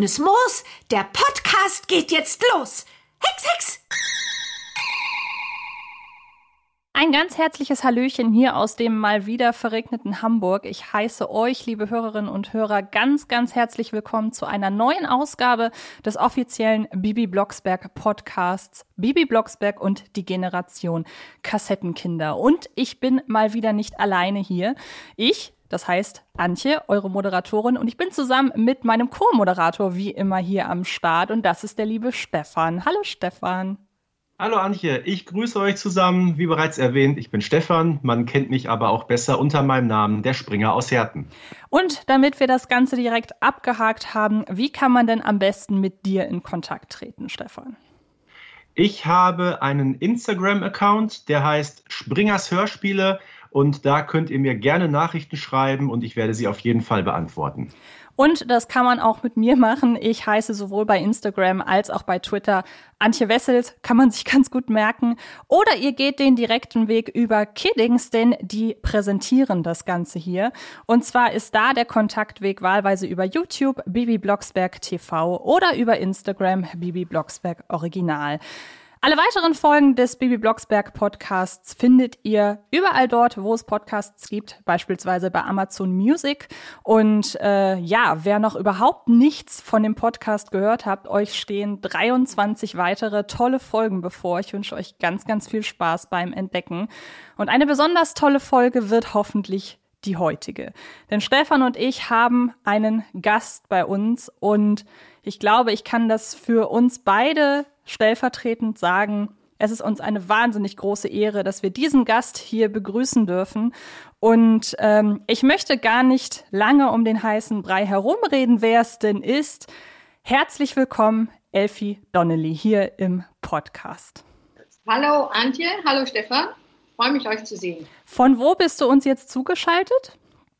Grünes Moos, der Podcast geht jetzt los. Hex, Hex! Ein ganz herzliches Hallöchen hier aus dem mal wieder verregneten Hamburg. Ich heiße euch, liebe Hörerinnen und Hörer, ganz, ganz herzlich willkommen zu einer neuen Ausgabe des offiziellen Bibi Blocksberg Podcasts Bibi Blocksberg und die Generation Kassettenkinder. Und ich bin mal wieder nicht alleine hier. Ich, das heißt Antje, eure Moderatorin, und ich bin zusammen mit meinem Co-Moderator wie immer hier am Start und das ist der liebe Stefan. Hallo Stefan. Hallo Antje, ich grüße euch zusammen. Wie bereits erwähnt, ich bin Stefan. Man kennt mich aber auch besser unter meinem Namen, der Springer aus Herten. Und damit wir das Ganze direkt abgehakt haben, wie kann man denn am besten mit dir in Kontakt treten, Stefan? Ich habe einen Instagram-Account, der heißt Springers Hörspiele und da könnt ihr mir gerne Nachrichten schreiben und ich werde sie auf jeden Fall beantworten. Und das kann man auch mit mir machen. Ich heiße sowohl bei Instagram als auch bei Twitter Antje Wessels, kann man sich ganz gut merken. Oder ihr geht den direkten Weg über Kiddings, denn die präsentieren das Ganze hier. Und zwar ist da der Kontaktweg wahlweise über YouTube, Bibi Blocksberg TV oder über Instagram, Bibi Blocksberg Original. Alle weiteren Folgen des Bibi Blocksberg Podcasts findet ihr überall dort, wo es Podcasts gibt, beispielsweise bei Amazon Music. Und äh, ja, wer noch überhaupt nichts von dem Podcast gehört habt, euch stehen 23 weitere tolle Folgen bevor. Ich wünsche euch ganz, ganz viel Spaß beim Entdecken. Und eine besonders tolle Folge wird hoffentlich die heutige. Denn Stefan und ich haben einen Gast bei uns und ich glaube, ich kann das für uns beide stellvertretend sagen, es ist uns eine wahnsinnig große Ehre, dass wir diesen Gast hier begrüßen dürfen. Und ähm, ich möchte gar nicht lange um den heißen Brei herumreden, wer es denn ist. Herzlich willkommen, Elfie Donnelly, hier im Podcast. Hallo Antje, hallo Stefan. Freue mich, euch zu sehen. Von wo bist du uns jetzt zugeschaltet?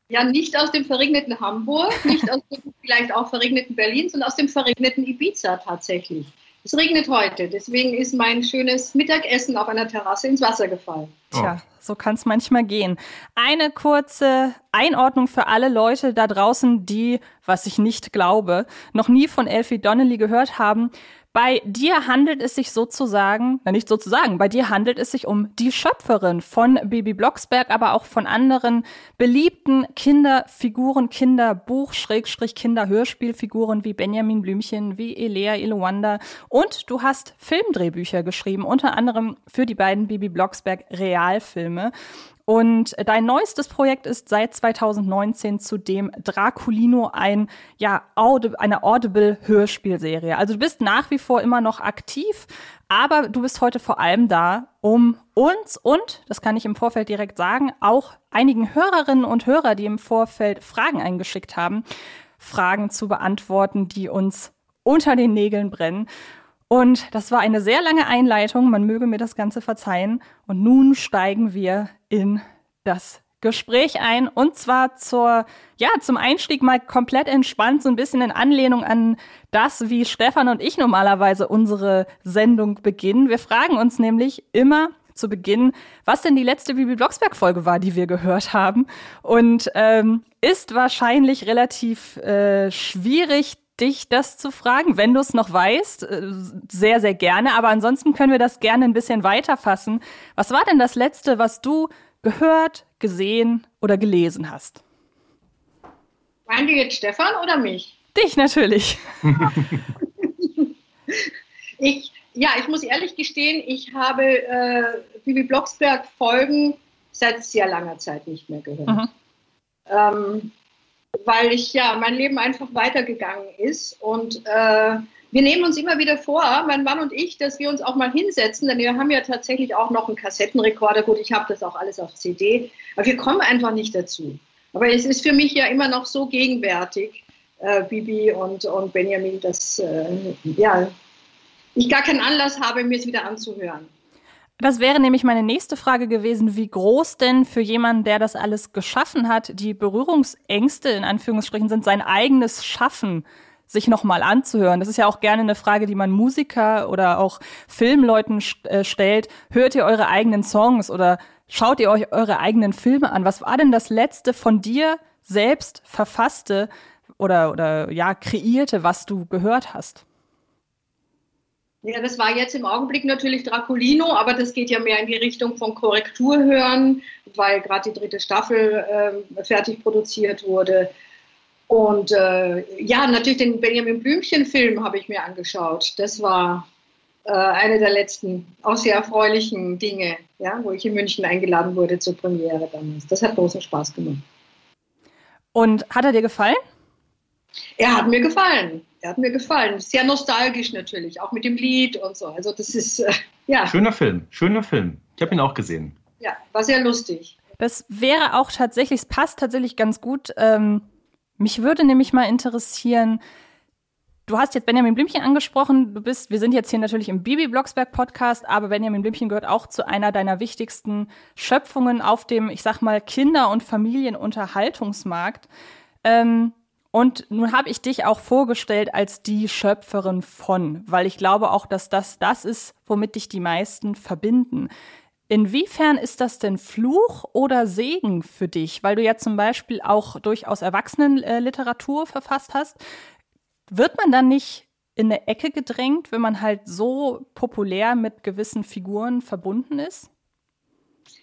Ja, nicht aus dem verregneten Hamburg, nicht aus dem vielleicht auch verregneten Berlin, sondern aus dem verregneten Ibiza tatsächlich. Es regnet heute, deswegen ist mein schönes Mittagessen auf einer Terrasse ins Wasser gefallen. Tja, so kann es manchmal gehen. Eine kurze Einordnung für alle Leute da draußen, die, was ich nicht glaube, noch nie von Elfie Donnelly gehört haben. Bei dir handelt es sich sozusagen, na nicht sozusagen, bei dir handelt es sich um die Schöpferin von Baby Blocksberg, aber auch von anderen beliebten Kinderfiguren, Kinderbuch, Schrägstrich Kinderhörspielfiguren wie Benjamin Blümchen, wie Elea Ilowanda und du hast Filmdrehbücher geschrieben, unter anderem für die beiden Baby Blocksberg Realfilme. Und dein neuestes Projekt ist seit 2019 zudem Draculino ein, ja, Audi eine Audible-Hörspielserie. Also du bist nach wie vor immer noch aktiv, aber du bist heute vor allem da, um uns und, das kann ich im Vorfeld direkt sagen, auch einigen Hörerinnen und Hörer, die im Vorfeld Fragen eingeschickt haben, Fragen zu beantworten, die uns unter den Nägeln brennen. Und das war eine sehr lange Einleitung, man möge mir das Ganze verzeihen. Und nun steigen wir in das Gespräch ein und zwar zur, ja, zum Einstieg mal komplett entspannt, so ein bisschen in Anlehnung an das, wie Stefan und ich normalerweise unsere Sendung beginnen. Wir fragen uns nämlich immer zu Beginn, was denn die letzte Bibi Blocksberg-Folge war, die wir gehört haben. Und ähm, ist wahrscheinlich relativ äh, schwierig, dich das zu fragen, wenn du es noch weißt. Äh, sehr, sehr gerne. Aber ansonsten können wir das gerne ein bisschen weiterfassen. Was war denn das Letzte, was du gehört, gesehen oder gelesen hast? Meinen du jetzt Stefan oder mich? Dich natürlich. ich, ja, ich muss ehrlich gestehen, ich habe äh, Bibi Blocksberg Folgen seit sehr langer Zeit nicht mehr gehört. Mhm. Ähm, weil ich ja mein Leben einfach weitergegangen ist und äh, wir nehmen uns immer wieder vor, mein Mann und ich, dass wir uns auch mal hinsetzen, denn wir haben ja tatsächlich auch noch einen Kassettenrekorder. Gut, ich habe das auch alles auf CD, aber wir kommen einfach nicht dazu. Aber es ist für mich ja immer noch so gegenwärtig, äh, Bibi und, und Benjamin, dass äh, ja, ich gar keinen Anlass habe, mir es wieder anzuhören. Das wäre nämlich meine nächste Frage gewesen, wie groß denn für jemanden, der das alles geschaffen hat, die Berührungsängste in Anführungsstrichen sind, sein eigenes Schaffen sich nochmal anzuhören. Das ist ja auch gerne eine Frage, die man Musiker oder auch Filmleuten äh, stellt. Hört ihr eure eigenen Songs oder schaut ihr euch eure eigenen Filme an? Was war denn das letzte von dir selbst verfasste oder, oder ja, kreierte, was du gehört hast? Ja, das war jetzt im Augenblick natürlich Draculino, aber das geht ja mehr in die Richtung von Korrekturhören, weil gerade die dritte Staffel äh, fertig produziert wurde. Und äh, ja, natürlich den Benjamin Blümchen-Film habe ich mir angeschaut. Das war äh, eine der letzten, auch sehr erfreulichen Dinge, ja, wo ich in München eingeladen wurde zur Premiere damals. Das hat großen Spaß gemacht. Und hat er dir gefallen? Er hat mir gefallen. Er hat mir gefallen. Sehr nostalgisch natürlich, auch mit dem Lied und so. Also das ist, äh, ja. Schöner Film, schöner Film. Ich habe ihn auch gesehen. Ja, war sehr lustig. Das wäre auch tatsächlich, es passt tatsächlich ganz gut. Ähm, mich würde nämlich mal interessieren, Du hast jetzt Benjamin Blümchen angesprochen. Du bist, wir sind jetzt hier natürlich im Bibi Blocksberg Podcast, aber Benjamin Blümchen gehört auch zu einer deiner wichtigsten Schöpfungen auf dem, ich sag mal, Kinder- und Familienunterhaltungsmarkt. Ähm, und nun habe ich dich auch vorgestellt als die Schöpferin von, weil ich glaube auch, dass das das ist, womit dich die meisten verbinden. Inwiefern ist das denn Fluch oder Segen für dich? Weil du ja zum Beispiel auch durchaus Erwachsenenliteratur verfasst hast. Wird man dann nicht in eine Ecke gedrängt, wenn man halt so populär mit gewissen Figuren verbunden ist?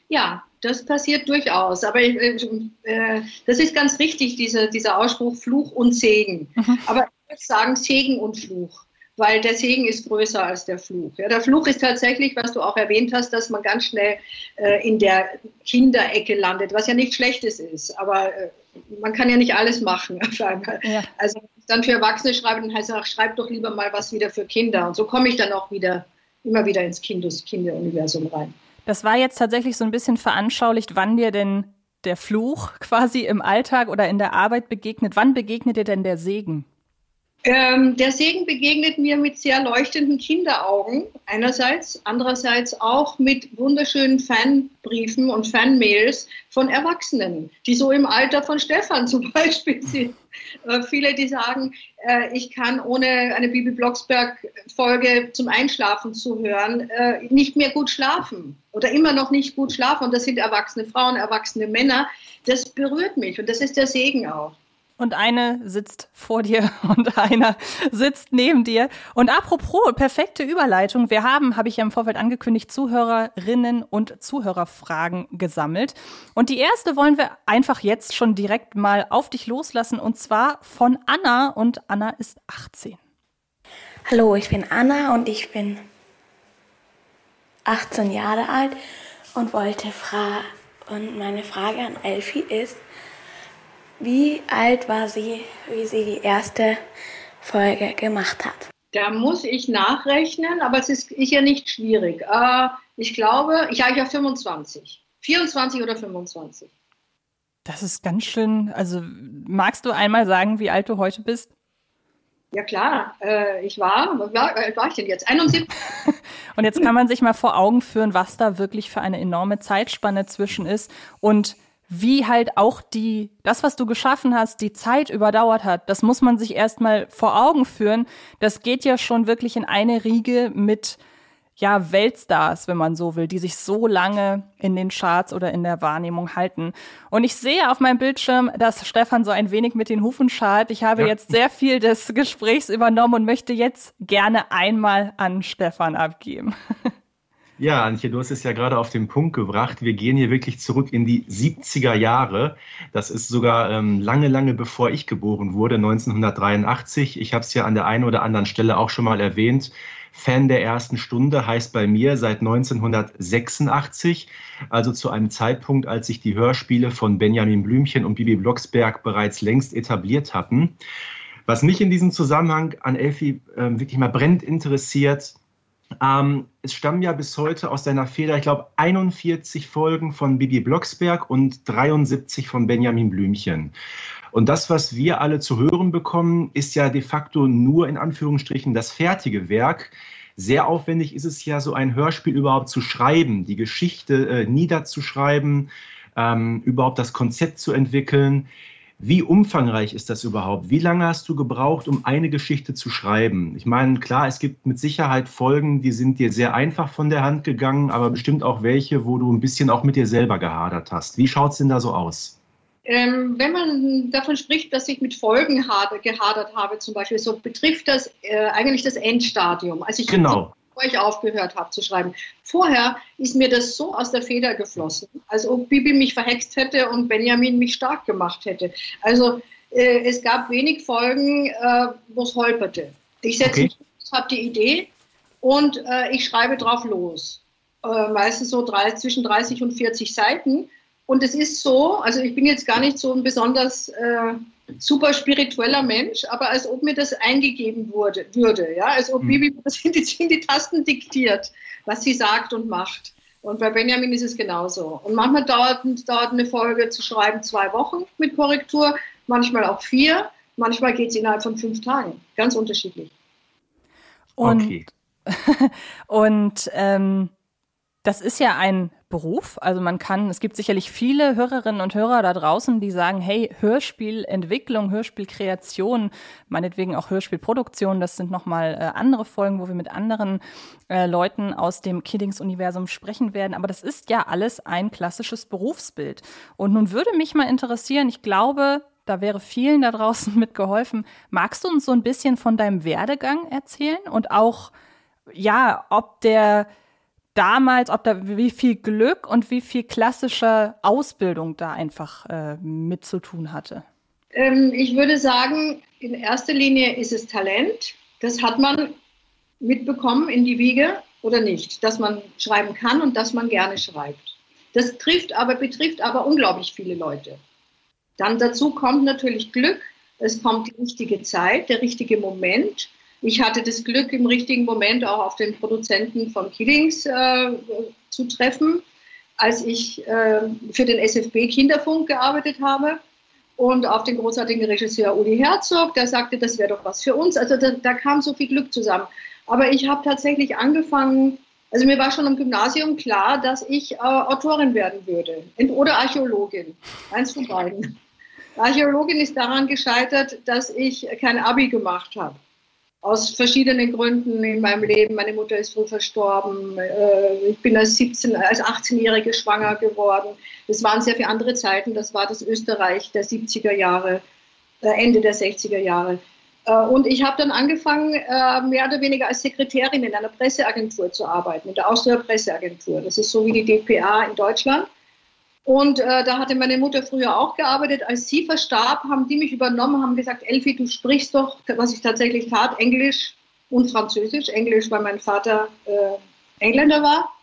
Ja, das passiert durchaus. Aber äh, äh, das ist ganz richtig, diese, dieser Ausspruch Fluch und Segen. Mhm. Aber ich würde sagen Segen und Fluch, weil der Segen ist größer als der Fluch. Ja, der Fluch ist tatsächlich, was du auch erwähnt hast, dass man ganz schnell äh, in der Kinderecke landet, was ja nichts Schlechtes ist. Aber äh, man kann ja nicht alles machen auf einmal. Ja. Also wenn ich dann für Erwachsene schreibe, dann heißt es, ach, schreib doch lieber mal was wieder für Kinder. Und so komme ich dann auch wieder immer wieder ins Kindes Kinderuniversum rein. Das war jetzt tatsächlich so ein bisschen veranschaulicht, wann dir denn der Fluch quasi im Alltag oder in der Arbeit begegnet. Wann begegnet dir denn der Segen? Ähm, der Segen begegnet mir mit sehr leuchtenden Kinderaugen einerseits, andererseits auch mit wunderschönen Fanbriefen und Fanmails von Erwachsenen, die so im Alter von Stefan zum Beispiel sind. Äh, viele, die sagen, äh, ich kann ohne eine Bibi Blocksberg-Folge zum Einschlafen zu hören äh, nicht mehr gut schlafen oder immer noch nicht gut schlafen. Und das sind erwachsene Frauen, erwachsene Männer. Das berührt mich und das ist der Segen auch und eine sitzt vor dir und einer sitzt neben dir. Und apropos, perfekte Überleitung. Wir haben, habe ich ja im Vorfeld angekündigt, Zuhörerinnen und Zuhörerfragen gesammelt. Und die erste wollen wir einfach jetzt schon direkt mal auf dich loslassen und zwar von Anna und Anna ist 18. Hallo, ich bin Anna und ich bin 18 Jahre alt und wollte fragen, und meine Frage an Elfi ist, wie alt war sie, wie sie die erste Folge gemacht hat? Da muss ich nachrechnen, aber es ist, ist ja nicht schwierig. Äh, ich glaube, ich habe ja 25. 24 oder 25. Das ist ganz schön. Also, magst du einmal sagen, wie alt du heute bist? Ja, klar. Äh, ich war, wie alt war ich denn jetzt? 71. Und jetzt kann man sich mal vor Augen führen, was da wirklich für eine enorme Zeitspanne zwischen ist. Und wie halt auch die, das, was du geschaffen hast, die Zeit überdauert hat. Das muss man sich erstmal vor Augen führen. Das geht ja schon wirklich in eine Riege mit, ja, Weltstars, wenn man so will, die sich so lange in den Charts oder in der Wahrnehmung halten. Und ich sehe auf meinem Bildschirm, dass Stefan so ein wenig mit den Hufen schart. Ich habe ja. jetzt sehr viel des Gesprächs übernommen und möchte jetzt gerne einmal an Stefan abgeben. Ja, Antje, du hast es ja gerade auf den Punkt gebracht. Wir gehen hier wirklich zurück in die 70er Jahre. Das ist sogar ähm, lange, lange bevor ich geboren wurde, 1983. Ich habe es ja an der einen oder anderen Stelle auch schon mal erwähnt. Fan der ersten Stunde heißt bei mir seit 1986, also zu einem Zeitpunkt, als sich die Hörspiele von Benjamin Blümchen und Bibi Blocksberg bereits längst etabliert hatten. Was mich in diesem Zusammenhang an Elfi äh, wirklich mal brennend interessiert, ähm, es stammen ja bis heute aus seiner Feder, ich glaube, 41 Folgen von Bibi Blocksberg und 73 von Benjamin Blümchen. Und das, was wir alle zu hören bekommen, ist ja de facto nur in Anführungsstrichen das fertige Werk. Sehr aufwendig ist es ja, so ein Hörspiel überhaupt zu schreiben, die Geschichte äh, niederzuschreiben, ähm, überhaupt das Konzept zu entwickeln. Wie umfangreich ist das überhaupt? Wie lange hast du gebraucht, um eine Geschichte zu schreiben? Ich meine, klar, es gibt mit Sicherheit Folgen, die sind dir sehr einfach von der Hand gegangen, aber bestimmt auch welche, wo du ein bisschen auch mit dir selber gehadert hast. Wie schaut es denn da so aus? Ähm, wenn man davon spricht, dass ich mit Folgen gehadert habe, zum Beispiel, so betrifft das äh, eigentlich das Endstadium. Also ich genau bevor ich aufgehört habe zu schreiben. Vorher ist mir das so aus der Feder geflossen, als ob Bibi mich verhext hätte und Benjamin mich stark gemacht hätte. Also äh, es gab wenig Folgen, äh, wo es holperte. Ich setze okay. mich, habe die Idee und äh, ich schreibe drauf los. Äh, meistens so drei, zwischen 30 und 40 Seiten. Und es ist so, also ich bin jetzt gar nicht so ein besonders äh, super spiritueller Mensch, aber als ob mir das eingegeben wurde, würde, ja, als ob mhm. Bibi das in die, in die Tasten diktiert, was sie sagt und macht. Und bei Benjamin ist es genauso. Und manchmal dauert, dauert eine Folge zu schreiben zwei Wochen mit Korrektur, manchmal auch vier, manchmal geht es innerhalb von fünf Tagen. Ganz unterschiedlich. Und, okay. und ähm, das ist ja ein Beruf. Also man kann, es gibt sicherlich viele Hörerinnen und Hörer da draußen, die sagen, hey, Hörspielentwicklung, Hörspielkreation, meinetwegen auch Hörspielproduktion, das sind nochmal äh, andere Folgen, wo wir mit anderen äh, Leuten aus dem Kiddings-Universum sprechen werden. Aber das ist ja alles ein klassisches Berufsbild. Und nun würde mich mal interessieren, ich glaube, da wäre vielen da draußen mitgeholfen. Magst du uns so ein bisschen von deinem Werdegang erzählen und auch, ja, ob der damals, ob da wie viel Glück und wie viel klassische Ausbildung da einfach äh, mit zu tun hatte? Ähm, ich würde sagen, in erster Linie ist es Talent. Das hat man mitbekommen in die Wiege oder nicht, dass man schreiben kann und dass man gerne schreibt. Das trifft aber, betrifft aber unglaublich viele Leute. Dann dazu kommt natürlich Glück, es kommt die richtige Zeit, der richtige Moment. Ich hatte das Glück, im richtigen Moment auch auf den Produzenten von Killings äh, zu treffen, als ich äh, für den SFB Kinderfunk gearbeitet habe. Und auf den großartigen Regisseur Uli Herzog, der sagte, das wäre doch was für uns. Also da, da kam so viel Glück zusammen. Aber ich habe tatsächlich angefangen, also mir war schon im Gymnasium klar, dass ich äh, Autorin werden würde oder Archäologin. Eins von beiden. Archäologin ist daran gescheitert, dass ich kein Abi gemacht habe aus verschiedenen Gründen in meinem Leben. Meine Mutter ist früh verstorben. Äh, ich bin als 17, als 18-Jährige schwanger geworden. Das waren sehr viele andere Zeiten. Das war das Österreich der 70er Jahre, äh, Ende der 60er Jahre. Äh, und ich habe dann angefangen, mehr oder weniger als Sekretärin in einer Presseagentur zu arbeiten, in der Austria Presseagentur. Das ist so wie die DPA in Deutschland. Und äh, da hatte meine Mutter früher auch gearbeitet. Als sie verstarb, haben die mich übernommen, haben gesagt, Elfi, du sprichst doch, was ich tatsächlich tat, Englisch und Französisch. Englisch, weil mein Vater äh, Engländer war.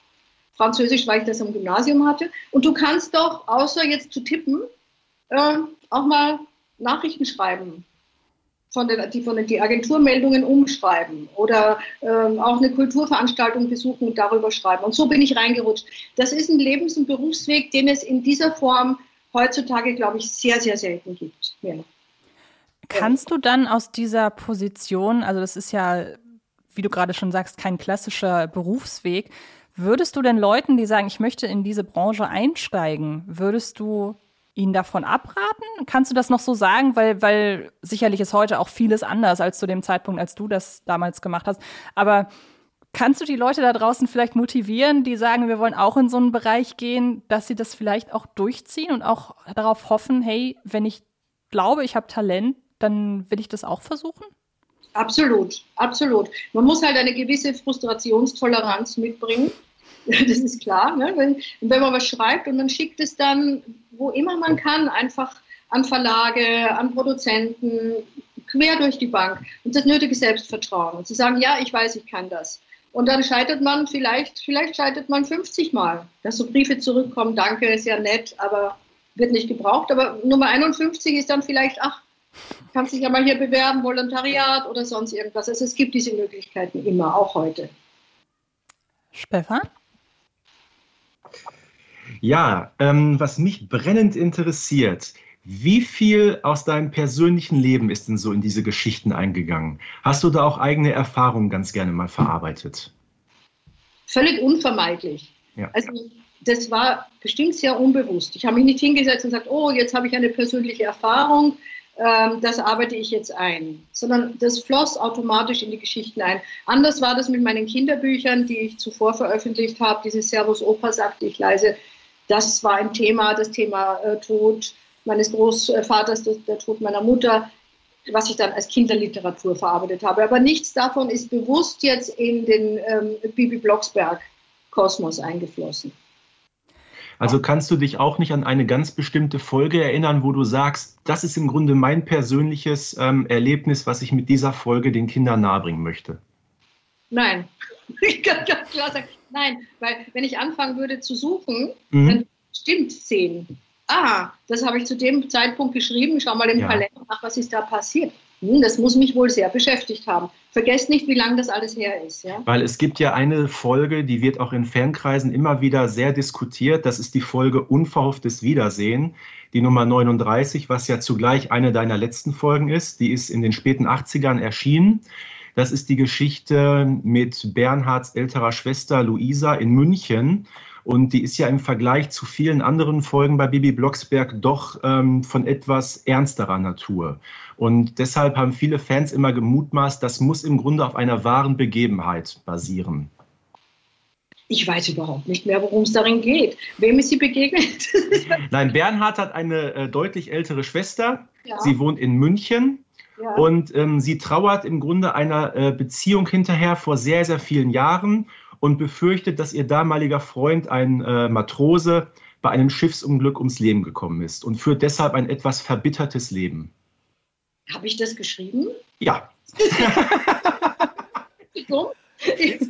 Französisch, weil ich das am Gymnasium hatte. Und du kannst doch, außer jetzt zu tippen, äh, auch mal Nachrichten schreiben von den, die von den die Agenturmeldungen umschreiben oder ähm, auch eine Kulturveranstaltung besuchen und darüber schreiben. Und so bin ich reingerutscht. Das ist ein Lebens- und Berufsweg, den es in dieser Form heutzutage, glaube ich, sehr, sehr selten gibt. Ja. Kannst du dann aus dieser Position, also das ist ja, wie du gerade schon sagst, kein klassischer Berufsweg, würdest du denn Leuten, die sagen, ich möchte in diese Branche einsteigen, würdest du Ihnen davon abraten? Kannst du das noch so sagen? Weil, weil sicherlich ist heute auch vieles anders als zu dem Zeitpunkt, als du das damals gemacht hast. Aber kannst du die Leute da draußen vielleicht motivieren, die sagen, wir wollen auch in so einen Bereich gehen, dass sie das vielleicht auch durchziehen und auch darauf hoffen, hey, wenn ich glaube, ich habe Talent, dann will ich das auch versuchen? Absolut, absolut. Man muss halt eine gewisse Frustrationstoleranz mitbringen. Das ist klar. Ne? Wenn, wenn man was schreibt und man schickt es dann, wo immer man kann, einfach an Verlage, an Produzenten, quer durch die Bank und das nötige Selbstvertrauen und zu sagen, ja, ich weiß, ich kann das. Und dann scheitert man vielleicht, vielleicht scheitert man 50 Mal, dass so Briefe zurückkommen, danke, ist ja nett, aber wird nicht gebraucht. Aber Nummer 51 ist dann vielleicht, ach, kannst dich ja mal hier bewerben, Volontariat oder sonst irgendwas. Also es gibt diese Möglichkeiten immer, auch heute. Stefan? Ja, ähm, was mich brennend interessiert, wie viel aus deinem persönlichen Leben ist denn so in diese Geschichten eingegangen? Hast du da auch eigene Erfahrungen ganz gerne mal verarbeitet? Völlig unvermeidlich. Ja. Also das war bestimmt sehr unbewusst. Ich habe mich nicht hingesetzt und gesagt, oh, jetzt habe ich eine persönliche Erfahrung, ähm, das arbeite ich jetzt ein, sondern das floss automatisch in die Geschichten ein. Anders war das mit meinen Kinderbüchern, die ich zuvor veröffentlicht habe. Dieses Servus Opa sagte ich leise, das war ein Thema, das Thema äh, Tod meines Großvaters, der, Tod meiner Mutter, was ich dann als Kinderliteratur verarbeitet habe. Aber nichts davon ist bewusst jetzt in den ähm, Bibi Blocksberg-Kosmos eingeflossen. Also kannst du dich auch nicht an eine ganz bestimmte Folge erinnern, wo du sagst, das ist im Grunde mein persönliches ähm, Erlebnis, was ich mit dieser Folge den Kindern nahebringen möchte? Nein, ich kann ganz klar sagen, nein, weil wenn ich anfangen würde zu suchen, mhm. dann stimmt zehn. Ah, das habe ich zu dem Zeitpunkt geschrieben. Schau mal im ja. Kalender nach, was ist da passiert. Hm, das muss mich wohl sehr beschäftigt haben. Vergesst nicht, wie lange das alles her ist. Ja? Weil es gibt ja eine Folge, die wird auch in Fernkreisen immer wieder sehr diskutiert. Das ist die Folge Unverhofftes Wiedersehen, die Nummer 39, was ja zugleich eine deiner letzten Folgen ist. Die ist in den späten 80ern erschienen. Das ist die Geschichte mit Bernhards älterer Schwester Luisa in München. Und die ist ja im Vergleich zu vielen anderen Folgen bei Bibi Blocksberg doch ähm, von etwas ernsterer Natur. Und deshalb haben viele Fans immer gemutmaßt, das muss im Grunde auf einer wahren Begebenheit basieren. Ich weiß überhaupt nicht mehr, worum es darin geht. Wem ist sie begegnet? Nein, Bernhard hat eine äh, deutlich ältere Schwester. Ja. Sie wohnt in München. Ja. Und ähm, sie trauert im Grunde einer äh, Beziehung hinterher vor sehr, sehr vielen Jahren und befürchtet, dass ihr damaliger Freund, ein äh, Matrose, bei einem Schiffsunglück ums Leben gekommen ist und führt deshalb ein etwas verbittertes Leben. Habe ich das geschrieben? Ja. so?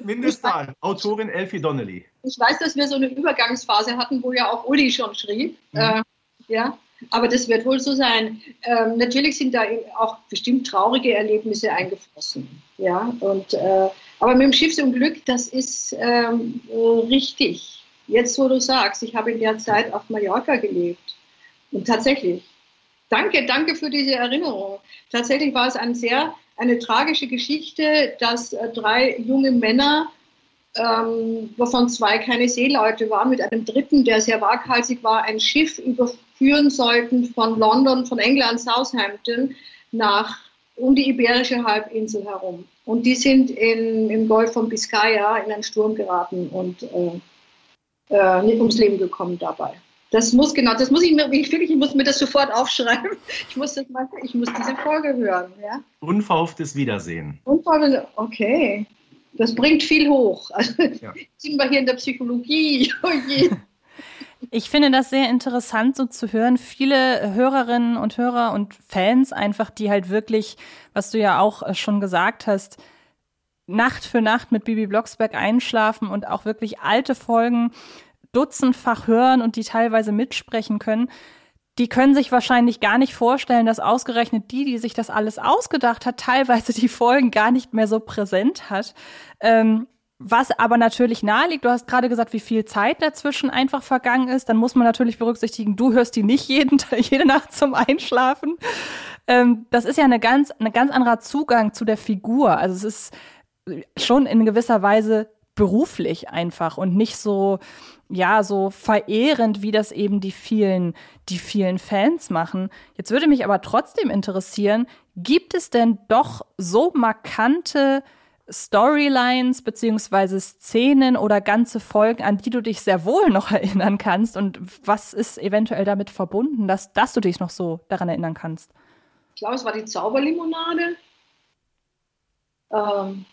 Mindestmal. Autorin Elfie Donnelly. Ich weiß, dass wir so eine Übergangsphase hatten, wo ja auch Uli schon schrieb. Mhm. Äh, ja, aber das wird wohl so sein. Ähm, natürlich sind da auch bestimmt traurige Erlebnisse eingeflossen. Ja, und, äh, aber mit dem Schiffsunglück, das ist ähm, richtig. Jetzt, wo du sagst, ich habe in der Zeit auf Mallorca gelebt. Und tatsächlich, danke, danke für diese Erinnerung. Tatsächlich war es ein sehr, eine tragische Geschichte, dass äh, drei junge Männer ähm, wovon zwei keine Seeleute waren, mit einem dritten, der sehr waghalsig war, ein Schiff überführen sollten von London, von England, Southampton nach um die Iberische Halbinsel herum. Und die sind in, im Golf von Biscaya in einen Sturm geraten und äh, äh, nicht ums Leben gekommen dabei. Das muss genau, das muss ich mir, ich ich muss mir das sofort aufschreiben. Ich muss das mal, ich muss diese Folge hören. Ja? Unverhofftes Wiedersehen. Unverhofftes, okay. Das bringt viel hoch. Also ja. sind wir hier in der Psychologie. Oh ich finde das sehr interessant, so zu hören. Viele Hörerinnen und Hörer und Fans einfach, die halt wirklich, was du ja auch schon gesagt hast, Nacht für Nacht mit Bibi Blocksberg einschlafen und auch wirklich alte Folgen dutzendfach hören und die teilweise mitsprechen können die können sich wahrscheinlich gar nicht vorstellen, dass ausgerechnet die, die sich das alles ausgedacht hat, teilweise die Folgen gar nicht mehr so präsent hat. Ähm, was aber natürlich naheliegt, du hast gerade gesagt, wie viel Zeit dazwischen einfach vergangen ist, dann muss man natürlich berücksichtigen, du hörst die nicht jeden, jede Nacht zum Einschlafen. Ähm, das ist ja eine ganz, ein ganz anderer Zugang zu der Figur. Also es ist schon in gewisser Weise beruflich einfach und nicht so, ja, so verehrend, wie das eben die vielen, die vielen Fans machen. Jetzt würde mich aber trotzdem interessieren, gibt es denn doch so markante Storylines beziehungsweise Szenen oder ganze Folgen, an die du dich sehr wohl noch erinnern kannst? Und was ist eventuell damit verbunden, dass, dass du dich noch so daran erinnern kannst? Ich glaube, es war die Zauberlimonade. Ähm,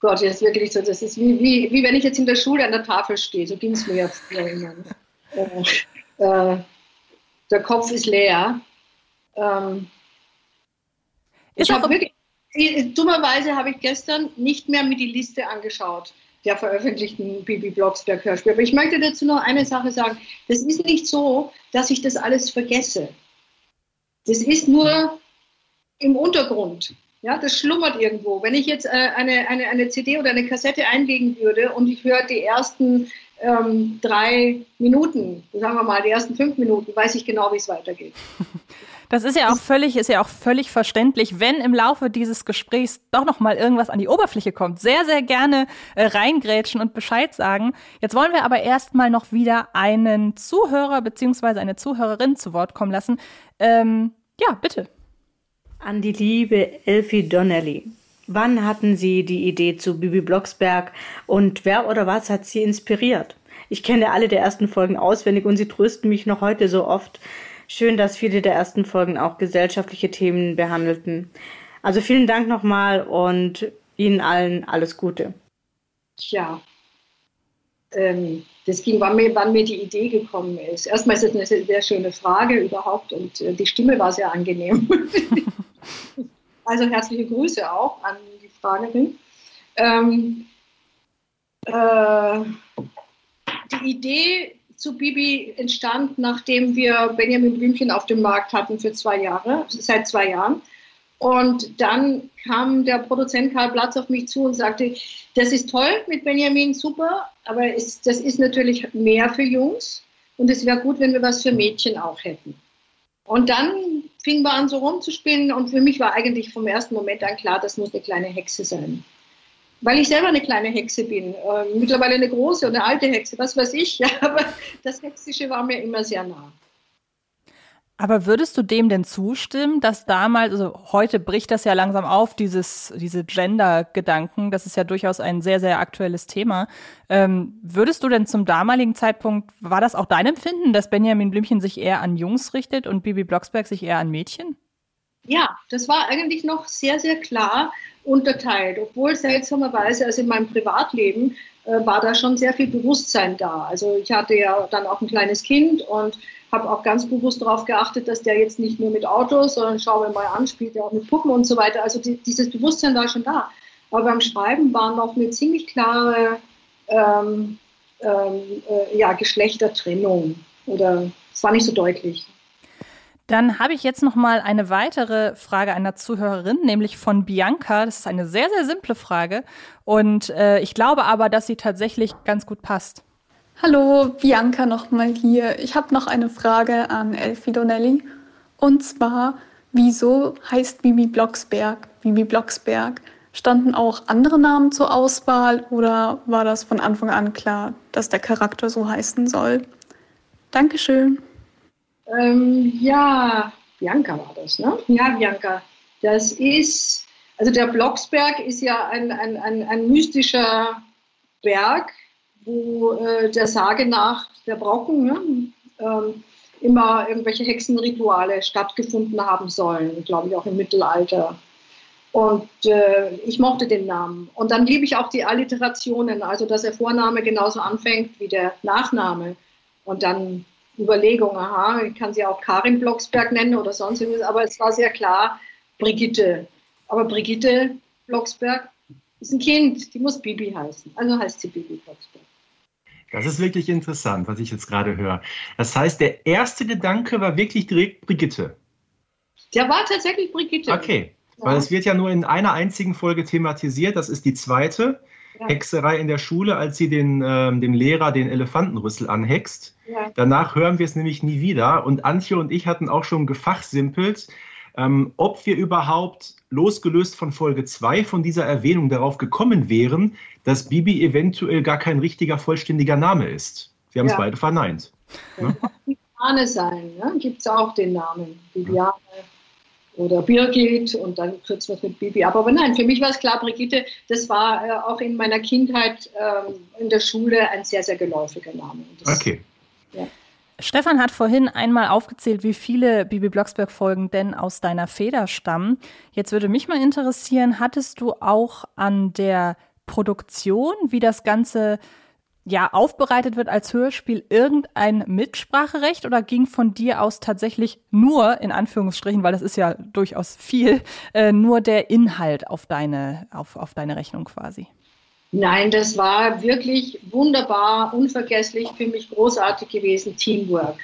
Gott, jetzt wirklich so, das ist wie, wie, wie wenn ich jetzt in der Schule an der Tafel stehe, so ging es mir jetzt. Äh, äh, der Kopf ist leer. Ähm, ich habe wirklich, dummerweise habe ich gestern nicht mehr mir die Liste angeschaut der veröffentlichten Bibi Blocksberg Hörspiele. Aber ich möchte dazu noch eine Sache sagen. Das ist nicht so, dass ich das alles vergesse. Das ist nur im Untergrund. Ja, das schlummert irgendwo. Wenn ich jetzt äh, eine, eine, eine CD oder eine Kassette einlegen würde und ich höre die ersten ähm, drei Minuten, sagen wir mal, die ersten fünf Minuten, weiß ich genau, wie es weitergeht. Das ist ja auch völlig, ist ja auch völlig verständlich, wenn im Laufe dieses Gesprächs doch noch mal irgendwas an die Oberfläche kommt. Sehr, sehr gerne äh, reingrätschen und Bescheid sagen. Jetzt wollen wir aber erstmal noch wieder einen Zuhörer beziehungsweise eine Zuhörerin zu Wort kommen lassen. Ähm, ja, bitte. An die liebe Elfie Donnelly. Wann hatten Sie die Idee zu Bibi Blocksberg und wer oder was hat Sie inspiriert? Ich kenne alle der ersten Folgen auswendig und sie trösten mich noch heute so oft. Schön, dass viele der ersten Folgen auch gesellschaftliche Themen behandelten. Also vielen Dank nochmal und Ihnen allen alles Gute. Tja, ähm, das ging, wann mir, wann mir die Idee gekommen ist. Erstmal ist es eine sehr schöne Frage überhaupt und äh, die Stimme war sehr angenehm. also herzliche Grüße auch an die Fragerin. Ähm, äh, die Idee zu Bibi entstand, nachdem wir Benjamin Blümchen auf dem Markt hatten für zwei Jahre, seit zwei Jahren. Und dann kam der Produzent Karl Platz auf mich zu und sagte, das ist toll mit Benjamin, super, aber es, das ist natürlich mehr für Jungs und es wäre gut, wenn wir was für Mädchen auch hätten. Und dann fingen wir an, so rumzuspinnen und für mich war eigentlich vom ersten Moment an klar, das muss eine kleine Hexe sein. Weil ich selber eine kleine Hexe bin, äh, mittlerweile eine große und eine alte Hexe, was weiß ich, ja, aber das Hexische war mir immer sehr nah. Aber würdest du dem denn zustimmen, dass damals, also heute bricht das ja langsam auf, dieses, diese Gender-Gedanken, das ist ja durchaus ein sehr, sehr aktuelles Thema. Ähm, würdest du denn zum damaligen Zeitpunkt, war das auch dein Empfinden, dass Benjamin Blümchen sich eher an Jungs richtet und Bibi Blocksberg sich eher an Mädchen? Ja, das war eigentlich noch sehr, sehr klar unterteilt, obwohl seltsamerweise, also in meinem Privatleben, äh, war da schon sehr viel Bewusstsein da. Also ich hatte ja dann auch ein kleines Kind und habe auch ganz bewusst darauf geachtet, dass der jetzt nicht nur mit Autos, sondern schauen wir mal an, spielt er auch mit Puppen und so weiter. Also die, dieses Bewusstsein war schon da. Aber beim Schreiben war noch eine ziemlich klare ähm, ähm, äh, ja, Geschlechtertrennung oder es war nicht so deutlich. Dann habe ich jetzt noch mal eine weitere Frage einer Zuhörerin, nämlich von Bianca. Das ist eine sehr, sehr simple Frage und äh, ich glaube aber, dass sie tatsächlich ganz gut passt. Hallo, Bianca nochmal hier. Ich habe noch eine Frage an Elfie Donnelly. Und zwar, wieso heißt Bibi Blocksberg Bibi Blocksberg? Standen auch andere Namen zur Auswahl oder war das von Anfang an klar, dass der Charakter so heißen soll? Dankeschön. Ähm, ja, Bianca war das, ne? Ja, Bianca. Das ist, also der Blocksberg ist ja ein, ein, ein, ein mystischer Berg, wo äh, der Sage nach der Brocken ne, ähm, immer irgendwelche Hexenrituale stattgefunden haben sollen, glaube ich auch im Mittelalter. Und äh, ich mochte den Namen. Und dann liebe ich auch die Alliterationen, also dass der Vorname genauso anfängt wie der Nachname. Und dann Überlegung, aha, ich kann sie auch Karin Blocksberg nennen oder sonst irgendwas, aber es war sehr klar, Brigitte. Aber Brigitte Blocksberg ist ein Kind, die muss Bibi heißen. Also heißt sie Bibi Blocksberg. Das ist wirklich interessant, was ich jetzt gerade höre. Das heißt, der erste Gedanke war wirklich direkt Brigitte. Der war tatsächlich Brigitte. Okay, ja. weil es wird ja nur in einer einzigen Folge thematisiert. Das ist die zweite. Ja. Hexerei in der Schule, als sie den, ähm, dem Lehrer den Elefantenrüssel anhext. Ja. Danach hören wir es nämlich nie wieder. Und Antje und ich hatten auch schon gefachsimpelt, ähm, ob wir überhaupt losgelöst von Folge 2 von dieser Erwähnung darauf gekommen wären, dass Bibi eventuell gar kein richtiger, vollständiger Name ist. Wir haben es beide verneint. Ne? Bibiane sein, ne? gibt es auch den Namen. Bibiane oder Birgit und dann kürzen wir es mit Bibi ab. Aber nein, für mich war es klar, Brigitte, das war äh, auch in meiner Kindheit äh, in der Schule ein sehr, sehr geläufiger Name. Das, okay. Ja. Stefan hat vorhin einmal aufgezählt, wie viele Bibi Blocksberg-Folgen denn aus deiner Feder stammen. Jetzt würde mich mal interessieren, hattest du auch an der Produktion, wie das Ganze ja aufbereitet wird als Hörspiel, irgendein Mitspracherecht oder ging von dir aus tatsächlich nur, in Anführungsstrichen, weil das ist ja durchaus viel, äh, nur der Inhalt auf deine, auf, auf deine Rechnung quasi? Nein, das war wirklich wunderbar, unvergesslich, für mich großartig gewesen. Teamwork.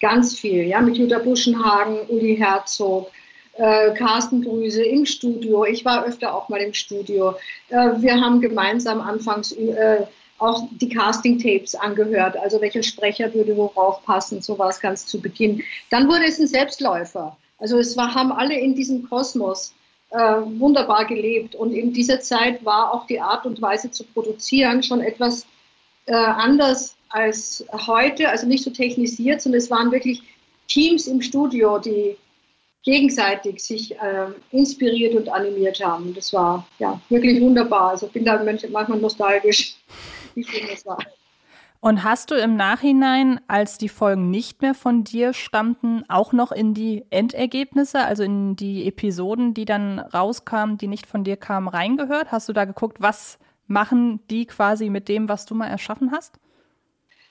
Ganz viel, ja, mit Jutta Buschenhagen, Uli Herzog, äh, Carsten Grüse im Studio. Ich war öfter auch mal im Studio. Äh, wir haben gemeinsam anfangs äh, auch die Casting-Tapes angehört, also welcher Sprecher würde worauf passen, so war es ganz zu Beginn. Dann wurde es ein Selbstläufer. Also es war, haben alle in diesem Kosmos äh, wunderbar gelebt. Und in dieser Zeit war auch die Art und Weise zu produzieren schon etwas äh, anders als heute, also nicht so technisiert, sondern es waren wirklich Teams im Studio, die gegenseitig sich äh, inspiriert und animiert haben. Das war ja wirklich wunderbar. Also bin da manchmal nostalgisch, wie schön das war. Und hast du im Nachhinein, als die Folgen nicht mehr von dir stammten, auch noch in die Endergebnisse, also in die Episoden, die dann rauskamen, die nicht von dir kamen, reingehört? Hast du da geguckt, was machen die quasi mit dem, was du mal erschaffen hast?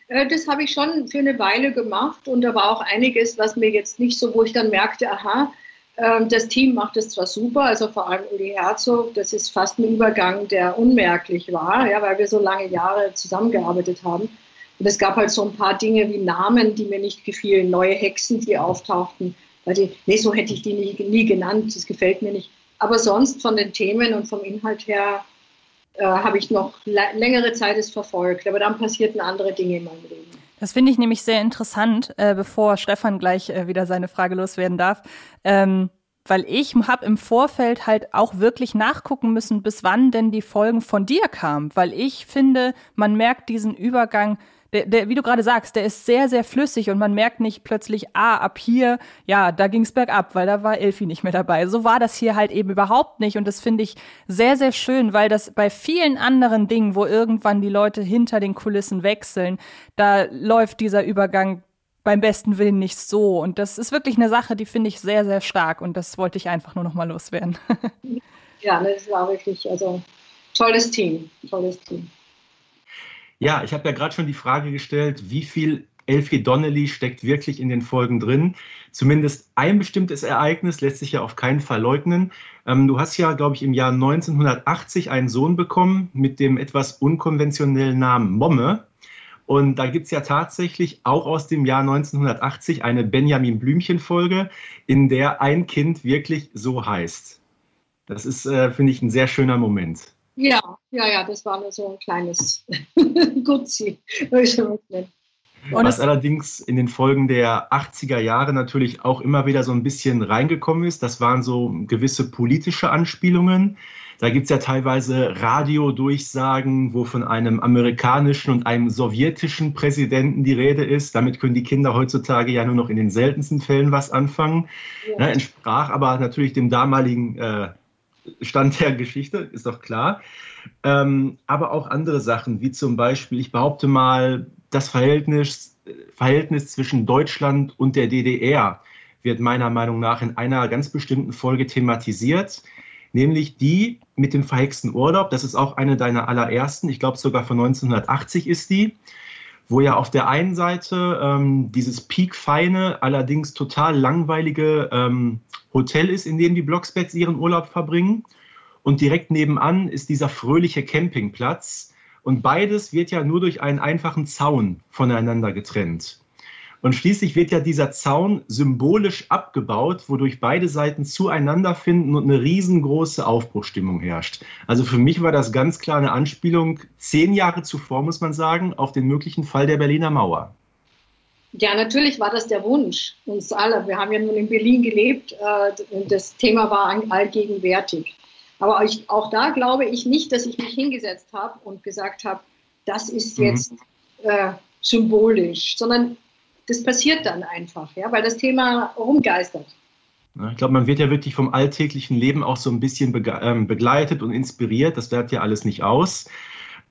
Äh, das habe ich schon für eine Weile gemacht und da war auch einiges, was mir jetzt nicht so, wo ich dann merkte, aha, das Team macht es zwar super, also vor allem Uli Herzog, das ist fast ein Übergang, der unmerklich war, ja, weil wir so lange Jahre zusammengearbeitet haben. Und es gab halt so ein paar Dinge wie Namen, die mir nicht gefielen, neue Hexen, die auftauchten. Weil die, nee, so hätte ich die nie, nie genannt, das gefällt mir nicht. Aber sonst von den Themen und vom Inhalt her äh, habe ich noch längere Zeit es verfolgt. Aber dann passierten andere Dinge in meinem Leben. Das finde ich nämlich sehr interessant, äh, bevor Stefan gleich äh, wieder seine Frage loswerden darf. Ähm, weil ich habe im Vorfeld halt auch wirklich nachgucken müssen, bis wann denn die Folgen von dir kamen. Weil ich finde, man merkt diesen Übergang der, der, wie du gerade sagst, der ist sehr, sehr flüssig und man merkt nicht plötzlich, ah, ab hier, ja, da ging's bergab, weil da war Elfi nicht mehr dabei. So war das hier halt eben überhaupt nicht und das finde ich sehr, sehr schön, weil das bei vielen anderen Dingen, wo irgendwann die Leute hinter den Kulissen wechseln, da läuft dieser Übergang beim besten Willen nicht so und das ist wirklich eine Sache, die finde ich sehr, sehr stark und das wollte ich einfach nur noch mal loswerden. ja, das war wirklich, also tolles Team, tolles Team. Ja, ich habe ja gerade schon die Frage gestellt, wie viel Elfie Donnelly steckt wirklich in den Folgen drin. Zumindest ein bestimmtes Ereignis lässt sich ja auf keinen Fall leugnen. Ähm, du hast ja, glaube ich, im Jahr 1980 einen Sohn bekommen mit dem etwas unkonventionellen Namen Momme. Und da gibt es ja tatsächlich auch aus dem Jahr 1980 eine Benjamin Blümchen-Folge, in der ein Kind wirklich so heißt. Das ist, äh, finde ich, ein sehr schöner Moment. Ja, ja, ja, das war nur so ein kleines Gutzi. Was allerdings in den Folgen der 80er Jahre natürlich auch immer wieder so ein bisschen reingekommen ist, das waren so gewisse politische Anspielungen. Da gibt es ja teilweise Radiodurchsagen, wo von einem amerikanischen und einem sowjetischen Präsidenten die Rede ist. Damit können die Kinder heutzutage ja nur noch in den seltensten Fällen was anfangen. Ja. Ne, entsprach aber natürlich dem damaligen äh, Stand der Geschichte, ist doch klar. Ähm, aber auch andere Sachen, wie zum Beispiel, ich behaupte mal, das Verhältnis, Verhältnis zwischen Deutschland und der DDR wird meiner Meinung nach in einer ganz bestimmten Folge thematisiert, nämlich die mit dem verhexten Urlaub. Das ist auch eine deiner allerersten, ich glaube sogar von 1980 ist die wo ja auf der einen Seite ähm, dieses piekfeine, allerdings total langweilige ähm, Hotel ist, in dem die Blocksbergs ihren Urlaub verbringen. Und direkt nebenan ist dieser fröhliche Campingplatz. Und beides wird ja nur durch einen einfachen Zaun voneinander getrennt. Und schließlich wird ja dieser Zaun symbolisch abgebaut, wodurch beide Seiten zueinander finden und eine riesengroße Aufbruchstimmung herrscht. Also für mich war das ganz klar eine Anspielung, zehn Jahre zuvor, muss man sagen, auf den möglichen Fall der Berliner Mauer. Ja, natürlich war das der Wunsch uns aller. Wir haben ja nun in Berlin gelebt äh, und das Thema war allgegenwärtig. Aber ich, auch da glaube ich nicht, dass ich mich hingesetzt habe und gesagt habe, das ist mhm. jetzt äh, symbolisch, sondern das passiert dann einfach, ja, weil das Thema rumgeistert. Ich glaube, man wird ja wirklich vom alltäglichen Leben auch so ein bisschen ähm, begleitet und inspiriert. Das bleibt ja alles nicht aus.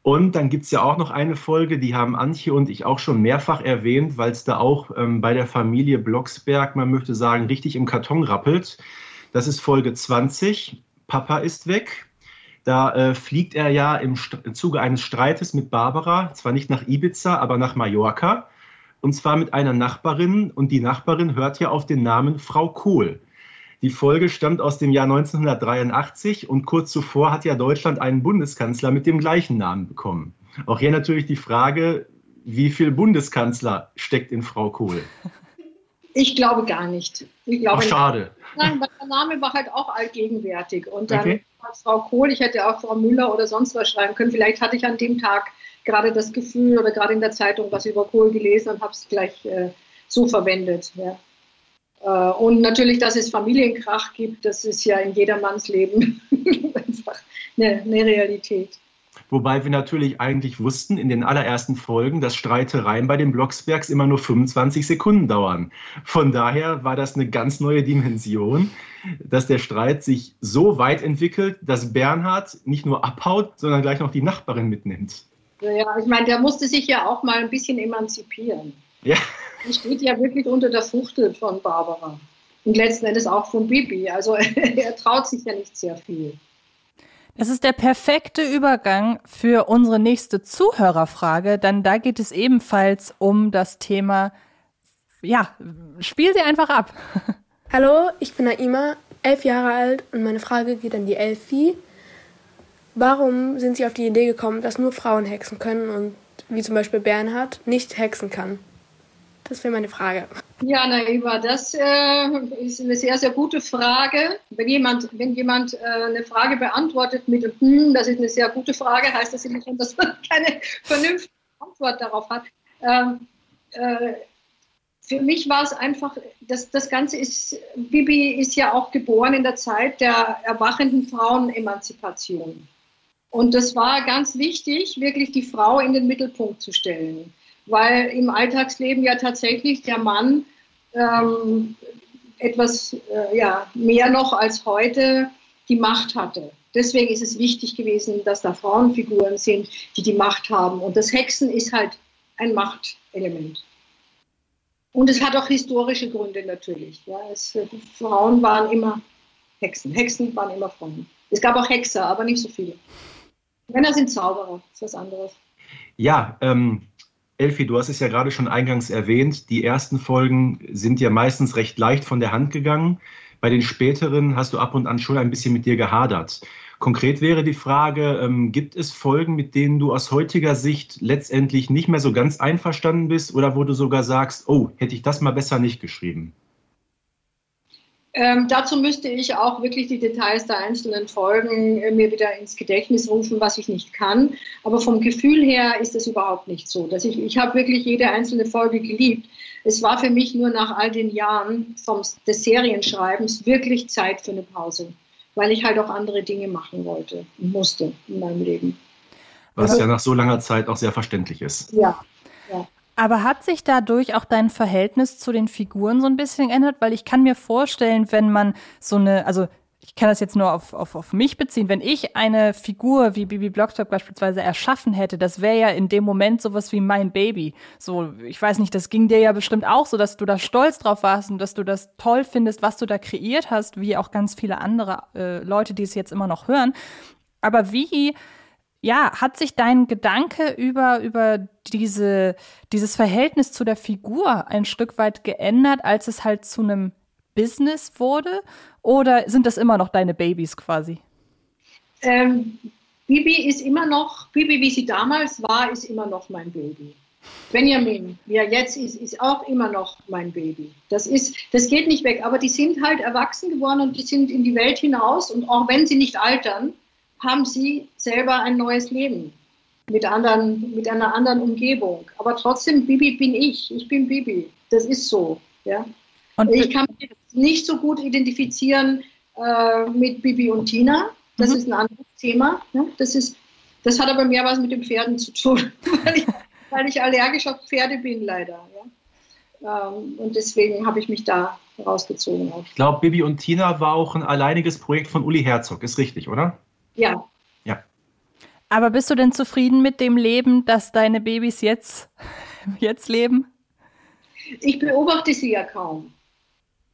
Und dann gibt es ja auch noch eine Folge, die haben Antje und ich auch schon mehrfach erwähnt, weil es da auch ähm, bei der Familie Blocksberg, man möchte sagen, richtig im Karton rappelt. Das ist Folge 20. Papa ist weg. Da äh, fliegt er ja im, im Zuge eines Streites mit Barbara, zwar nicht nach Ibiza, aber nach Mallorca und zwar mit einer Nachbarin und die Nachbarin hört ja auf den Namen Frau Kohl. Die Folge stammt aus dem Jahr 1983 und kurz zuvor hat ja Deutschland einen Bundeskanzler mit dem gleichen Namen bekommen. Auch hier natürlich die Frage, wie viel Bundeskanzler steckt in Frau Kohl? Ich glaube gar nicht. Ich glaube Ach, schade. Nein, weil der Name war halt auch allgegenwärtig. Und dann okay. Frau Kohl, ich hätte auch Frau Müller oder sonst was schreiben können. Vielleicht hatte ich an dem Tag gerade das Gefühl oder gerade in der Zeitung was über Kohl gelesen und habe es gleich äh, so verwendet. Ja. Äh, und natürlich, dass es Familienkrach gibt, das ist ja in jedermanns Leben einfach eine, eine Realität. Wobei wir natürlich eigentlich wussten in den allerersten Folgen, dass Streitereien bei den Blocksbergs immer nur 25 Sekunden dauern. Von daher war das eine ganz neue Dimension, dass der Streit sich so weit entwickelt, dass Bernhard nicht nur abhaut, sondern gleich noch die Nachbarin mitnimmt. Ja, ich meine, der musste sich ja auch mal ein bisschen emanzipieren. Ja. Er steht ja wirklich unter der Fuchtel von Barbara. Und letzten Endes auch von Bibi. Also er traut sich ja nicht sehr viel. Das ist der perfekte Übergang für unsere nächste Zuhörerfrage, denn da geht es ebenfalls um das Thema, ja, spiel sie einfach ab. Hallo, ich bin Naima, elf Jahre alt und meine Frage geht an die Elfi. Warum sind Sie auf die Idee gekommen, dass nur Frauen hexen können und wie zum Beispiel Bernhard nicht hexen kann? Das wäre meine Frage. Ja, Naiva, das äh, ist eine sehr, sehr gute Frage. Wenn jemand, wenn jemand äh, eine Frage beantwortet mit hm, das ist eine sehr gute Frage, heißt das immer schon, dass man keine vernünftige Antwort darauf hat. Ähm, äh, für mich war es einfach, das, das Ganze ist, Bibi ist ja auch geboren in der Zeit der erwachenden Frauenemanzipation. Und das war ganz wichtig, wirklich die Frau in den Mittelpunkt zu stellen weil im Alltagsleben ja tatsächlich der Mann ähm, etwas äh, ja, mehr noch als heute die Macht hatte. Deswegen ist es wichtig gewesen, dass da Frauenfiguren sind, die die Macht haben. Und das Hexen ist halt ein Machtelement. Und es hat auch historische Gründe natürlich. Ja. Es, Frauen waren immer Hexen. Hexen waren immer Frauen. Es gab auch Hexer, aber nicht so viele. Männer sind Zauberer, ist was anderes. Ja, ähm, Elfi, du hast es ja gerade schon eingangs erwähnt. Die ersten Folgen sind ja meistens recht leicht von der Hand gegangen. Bei den späteren hast du ab und an schon ein bisschen mit dir gehadert. Konkret wäre die Frage, ähm, gibt es Folgen, mit denen du aus heutiger Sicht letztendlich nicht mehr so ganz einverstanden bist oder wo du sogar sagst, oh, hätte ich das mal besser nicht geschrieben? Ähm, dazu müsste ich auch wirklich die Details der einzelnen Folgen äh, mir wieder ins Gedächtnis rufen, was ich nicht kann. Aber vom Gefühl her ist es überhaupt nicht so. Dass ich ich habe wirklich jede einzelne Folge geliebt. Es war für mich nur nach all den Jahren vom, des Serienschreibens wirklich Zeit für eine Pause, weil ich halt auch andere Dinge machen wollte und musste in meinem Leben. Was also, ja nach so langer Zeit auch sehr verständlich ist. Ja, ja. Aber hat sich dadurch auch dein Verhältnis zu den Figuren so ein bisschen geändert? Weil ich kann mir vorstellen, wenn man so eine, also ich kann das jetzt nur auf, auf, auf mich beziehen, wenn ich eine Figur wie Bibi Blocksberg beispielsweise erschaffen hätte, das wäre ja in dem Moment sowas wie mein Baby. So, ich weiß nicht, das ging dir ja bestimmt auch so, dass du da stolz drauf warst und dass du das toll findest, was du da kreiert hast, wie auch ganz viele andere äh, Leute, die es jetzt immer noch hören. Aber wie ja, hat sich dein Gedanke über, über diese, dieses Verhältnis zu der Figur ein Stück weit geändert, als es halt zu einem Business wurde? Oder sind das immer noch deine Babys quasi? Ähm, Bibi ist immer noch, Bibi, wie sie damals war, ist immer noch mein Baby. Benjamin, wie er jetzt ist, ist auch immer noch mein Baby. Das, ist, das geht nicht weg, aber die sind halt erwachsen geworden und die sind in die Welt hinaus und auch wenn sie nicht altern, haben sie selber ein neues Leben mit, anderen, mit einer anderen Umgebung. Aber trotzdem, Bibi bin ich. Ich bin Bibi. Das ist so. Ja? Und ich kann mich nicht so gut identifizieren äh, mit Bibi und Tina. Das mhm. ist ein anderes Thema. Ne? Das, ist, das hat aber mehr was mit den Pferden zu tun, weil, ich, weil ich allergisch auf Pferde bin, leider. Ja? Ähm, und deswegen habe ich mich da rausgezogen. Ich glaube, Bibi und Tina war auch ein alleiniges Projekt von Uli Herzog. Ist richtig, oder? Ja. Ja. Aber bist du denn zufrieden mit dem Leben, das deine Babys jetzt, jetzt leben? Ich beobachte sie ja kaum.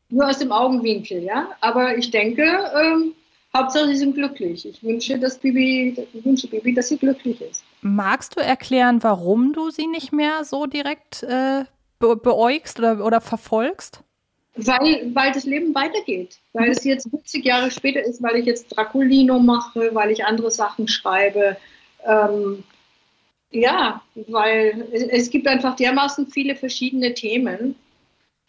Nur aus dem Augenwinkel, ja. Aber ich denke, ähm, Hauptsache sie sind glücklich. Ich wünsche, dass Bibi, ich wünsche Bibi, dass sie glücklich ist. Magst du erklären, warum du sie nicht mehr so direkt äh, be beäugst oder, oder verfolgst? Weil, weil das Leben weitergeht. Weil es jetzt 70 Jahre später ist, weil ich jetzt Draculino mache, weil ich andere Sachen schreibe. Ähm, ja, weil es, gibt einfach dermaßen viele verschiedene Themen,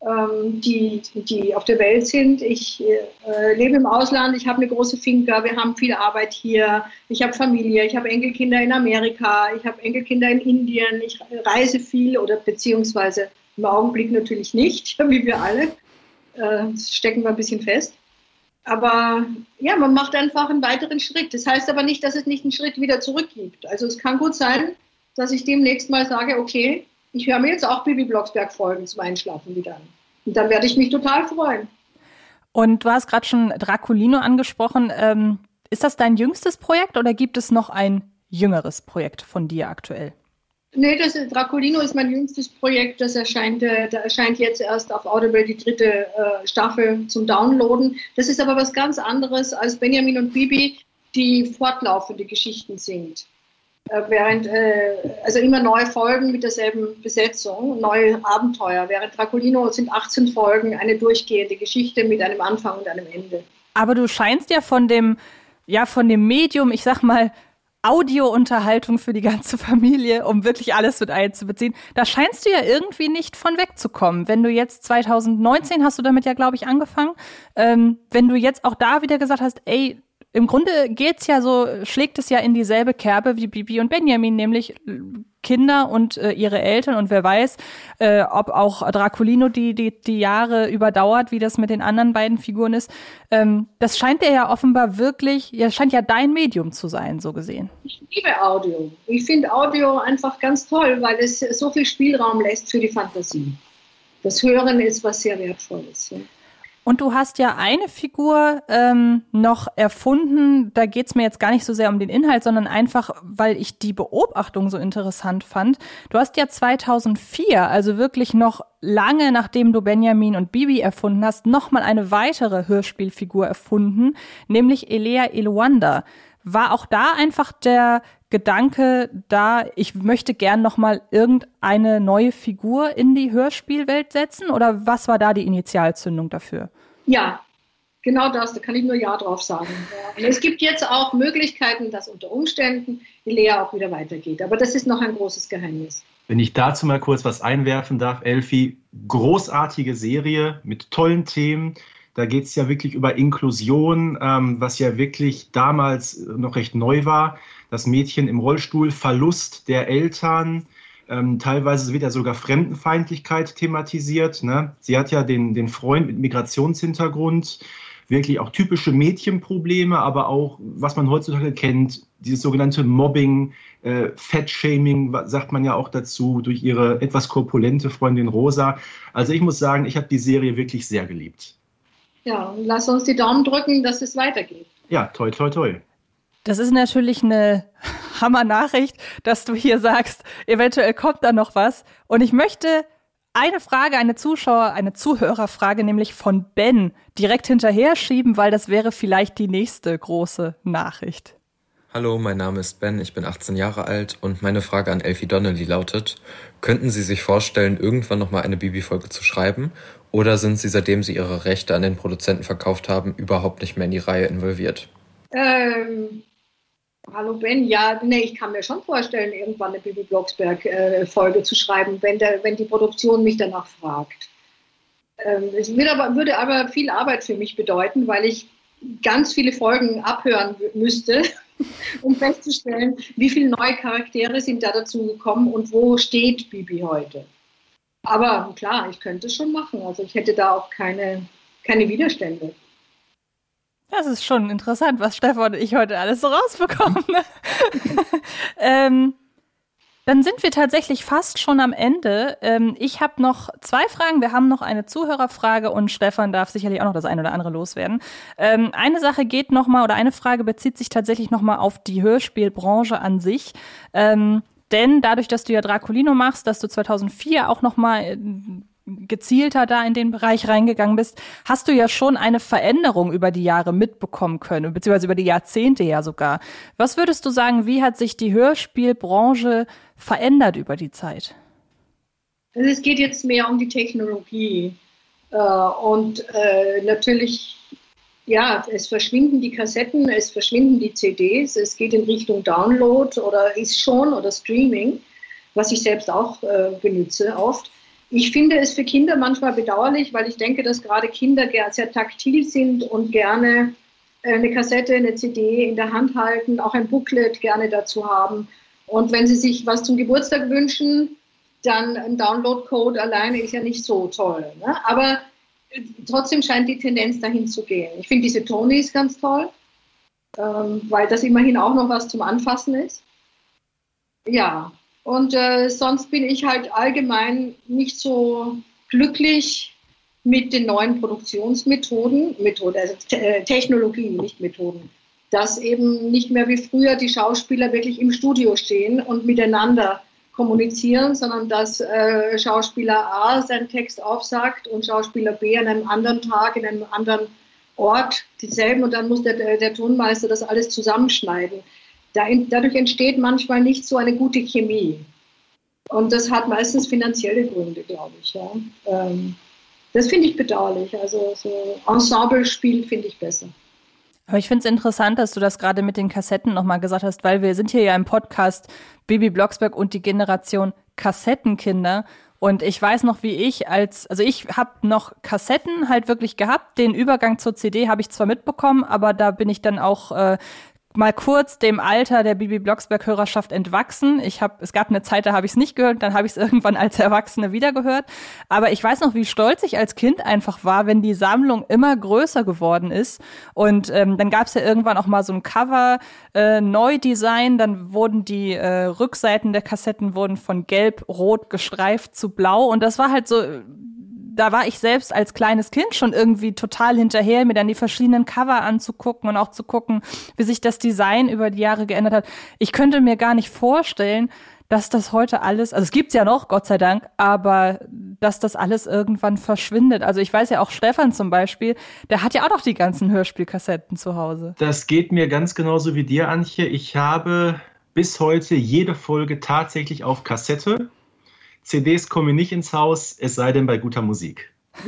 ähm, die, die auf der Welt sind. Ich äh, lebe im Ausland, ich habe eine große Finca, wir haben viel Arbeit hier, ich habe Familie, ich habe Enkelkinder in Amerika, ich habe Enkelkinder in Indien, ich reise viel oder beziehungsweise im Augenblick natürlich nicht, wie wir alle äh, stecken wir ein bisschen fest. Aber ja, man macht einfach einen weiteren Schritt. Das heißt aber nicht, dass es nicht einen Schritt wieder zurück gibt. Also es kann gut sein, dass ich demnächst mal sage, okay, ich höre mir jetzt auch Bibi Blocksberg Folgen zum Einschlafen wieder an. Und dann werde ich mich total freuen. Und du hast gerade schon Draculino angesprochen. Ähm, ist das dein jüngstes Projekt oder gibt es noch ein jüngeres Projekt von dir aktuell? Nee, das Dracolino ist mein jüngstes Projekt. Das erscheint, äh, da erscheint jetzt erst auf Audible die dritte äh, Staffel zum Downloaden. Das ist aber was ganz anderes als Benjamin und Bibi, die fortlaufende Geschichten sind. Äh, während, äh, also immer neue Folgen mit derselben Besetzung, neue Abenteuer. Während Dracolino sind 18 Folgen eine durchgehende Geschichte mit einem Anfang und einem Ende. Aber du scheinst ja von dem, ja, von dem Medium, ich sag mal, Audiounterhaltung für die ganze Familie, um wirklich alles mit einzubeziehen. Da scheinst du ja irgendwie nicht von wegzukommen. Wenn du jetzt 2019 hast du damit ja, glaube ich, angefangen. Ähm, wenn du jetzt auch da wieder gesagt hast, ey, im Grunde geht's ja so, schlägt es ja in dieselbe Kerbe wie Bibi und Benjamin, nämlich Kinder und äh, ihre Eltern und wer weiß, äh, ob auch Draculino die, die, die Jahre überdauert, wie das mit den anderen beiden Figuren ist. Ähm, das scheint ja offenbar wirklich, ja, scheint ja dein Medium zu sein, so gesehen. Ich liebe Audio. Ich finde Audio einfach ganz toll, weil es so viel Spielraum lässt für die Fantasie. Das Hören ist was sehr Wertvolles. Ja. Und du hast ja eine Figur ähm, noch erfunden. Da geht's mir jetzt gar nicht so sehr um den Inhalt, sondern einfach, weil ich die Beobachtung so interessant fand. Du hast ja 2004, also wirklich noch lange nachdem du Benjamin und Bibi erfunden hast, nochmal eine weitere Hörspielfigur erfunden, nämlich Elea Eluanda. War auch da einfach der Gedanke da, ich möchte gern nochmal irgendeine neue Figur in die Hörspielwelt setzen? Oder was war da die Initialzündung dafür? Ja, genau das, da kann ich nur Ja drauf sagen. Und es gibt jetzt auch Möglichkeiten, dass unter Umständen die Lehre auch wieder weitergeht. Aber das ist noch ein großes Geheimnis. Wenn ich dazu mal kurz was einwerfen darf, Elfi, großartige Serie mit tollen Themen. Da geht es ja wirklich über Inklusion, ähm, was ja wirklich damals noch recht neu war. Das Mädchen im Rollstuhl, Verlust der Eltern, ähm, teilweise wird ja sogar Fremdenfeindlichkeit thematisiert. Ne? Sie hat ja den, den Freund mit Migrationshintergrund, wirklich auch typische Mädchenprobleme, aber auch, was man heutzutage kennt, dieses sogenannte Mobbing, äh, Fettshaming, sagt man ja auch dazu, durch ihre etwas korpulente Freundin Rosa. Also ich muss sagen, ich habe die Serie wirklich sehr geliebt. Ja, lass uns die Daumen drücken, dass es weitergeht. Ja, toi, toi, toi. Das ist natürlich eine Hammer-Nachricht, dass du hier sagst, eventuell kommt da noch was. Und ich möchte eine Frage, eine Zuschauer, eine Zuhörerfrage, nämlich von Ben, direkt hinterher schieben, weil das wäre vielleicht die nächste große Nachricht. Hallo, mein Name ist Ben, ich bin 18 Jahre alt und meine Frage an Elfie Donnelly lautet, könnten Sie sich vorstellen, irgendwann nochmal eine Bibi-Folge zu schreiben oder sind Sie, seitdem Sie Ihre Rechte an den Produzenten verkauft haben, überhaupt nicht mehr in die Reihe involviert? Ähm, Hallo Ben, ja, nee, ich kann mir schon vorstellen, irgendwann eine Bibi Blocksberg-Folge äh, zu schreiben, wenn, der, wenn die Produktion mich danach fragt. Ähm, es aber, würde aber viel Arbeit für mich bedeuten, weil ich ganz viele Folgen abhören müsste, um festzustellen, wie viele neue Charaktere sind da dazu gekommen und wo steht Bibi heute. Aber klar, ich könnte es schon machen. Also ich hätte da auch keine, keine Widerstände. Das ist schon interessant, was Stefan und ich heute alles so rausbekommen. ähm, dann sind wir tatsächlich fast schon am Ende. Ähm, ich habe noch zwei Fragen. Wir haben noch eine Zuhörerfrage und Stefan darf sicherlich auch noch das eine oder andere loswerden. Ähm, eine Sache geht noch mal oder eine Frage bezieht sich tatsächlich noch mal auf die Hörspielbranche an sich. Ähm, denn dadurch, dass du ja Draculino machst, dass du 2004 auch noch mal gezielter da in den Bereich reingegangen bist, hast du ja schon eine Veränderung über die Jahre mitbekommen können, beziehungsweise über die Jahrzehnte ja sogar. Was würdest du sagen, wie hat sich die Hörspielbranche verändert über die Zeit? Also es geht jetzt mehr um die Technologie. Äh, und äh, natürlich, ja, es verschwinden die Kassetten, es verschwinden die CDs, es geht in Richtung Download oder ist schon oder Streaming, was ich selbst auch äh, benutze oft. Ich finde es für Kinder manchmal bedauerlich, weil ich denke, dass gerade Kinder sehr taktil sind und gerne äh, eine Kassette, eine CD in der Hand halten, auch ein Booklet gerne dazu haben. Und wenn sie sich was zum Geburtstag wünschen, dann ein Download-Code alleine ist ja nicht so toll. Ne? Aber äh, trotzdem scheint die Tendenz dahin zu gehen. Ich finde diese Tonys ganz toll, ähm, weil das immerhin auch noch was zum Anfassen ist. Ja, und äh, sonst bin ich halt allgemein nicht so glücklich mit den neuen Produktionsmethoden, Methoden, also äh, Technologien, nicht Methoden, dass eben nicht mehr wie früher die Schauspieler wirklich im Studio stehen und miteinander kommunizieren, sondern dass äh, Schauspieler A seinen Text aufsagt und Schauspieler B an einem anderen Tag in einem anderen Ort dieselben und dann muss der, der Tonmeister das alles zusammenschneiden. Da, dadurch entsteht manchmal nicht so eine gute Chemie. Und das hat meistens finanzielle Gründe, glaube ich. Ja. Ähm, das finde ich bedauerlich. Also so Ensemble-Spiel finde ich besser. Aber ich finde es interessant, dass du das gerade mit den Kassetten nochmal gesagt hast, weil wir sind hier ja im Podcast Bibi Blocksberg und die Generation Kassettenkinder. Und ich weiß noch, wie ich als, also ich habe noch Kassetten halt wirklich gehabt. Den Übergang zur CD habe ich zwar mitbekommen, aber da bin ich dann auch äh, mal kurz dem Alter der Bibi Blocksberg Hörerschaft entwachsen. Ich habe es gab eine Zeit, da habe ich es nicht gehört, dann habe ich es irgendwann als Erwachsene wieder gehört, aber ich weiß noch, wie stolz ich als Kind einfach war, wenn die Sammlung immer größer geworden ist. Und ähm, dann gab es ja irgendwann auch mal so ein Cover äh, Neudesign, dann wurden die äh, Rückseiten der Kassetten wurden von gelb rot gestreift zu blau. Und das war halt so da war ich selbst als kleines Kind schon irgendwie total hinterher, mir dann die verschiedenen Cover anzugucken und auch zu gucken, wie sich das Design über die Jahre geändert hat. Ich könnte mir gar nicht vorstellen, dass das heute alles, also es gibt's ja noch, Gott sei Dank, aber dass das alles irgendwann verschwindet. Also ich weiß ja auch Stefan zum Beispiel, der hat ja auch noch die ganzen Hörspielkassetten zu Hause. Das geht mir ganz genauso wie dir, Antje. Ich habe bis heute jede Folge tatsächlich auf Kassette CDs kommen nicht ins Haus, es sei denn bei guter Musik.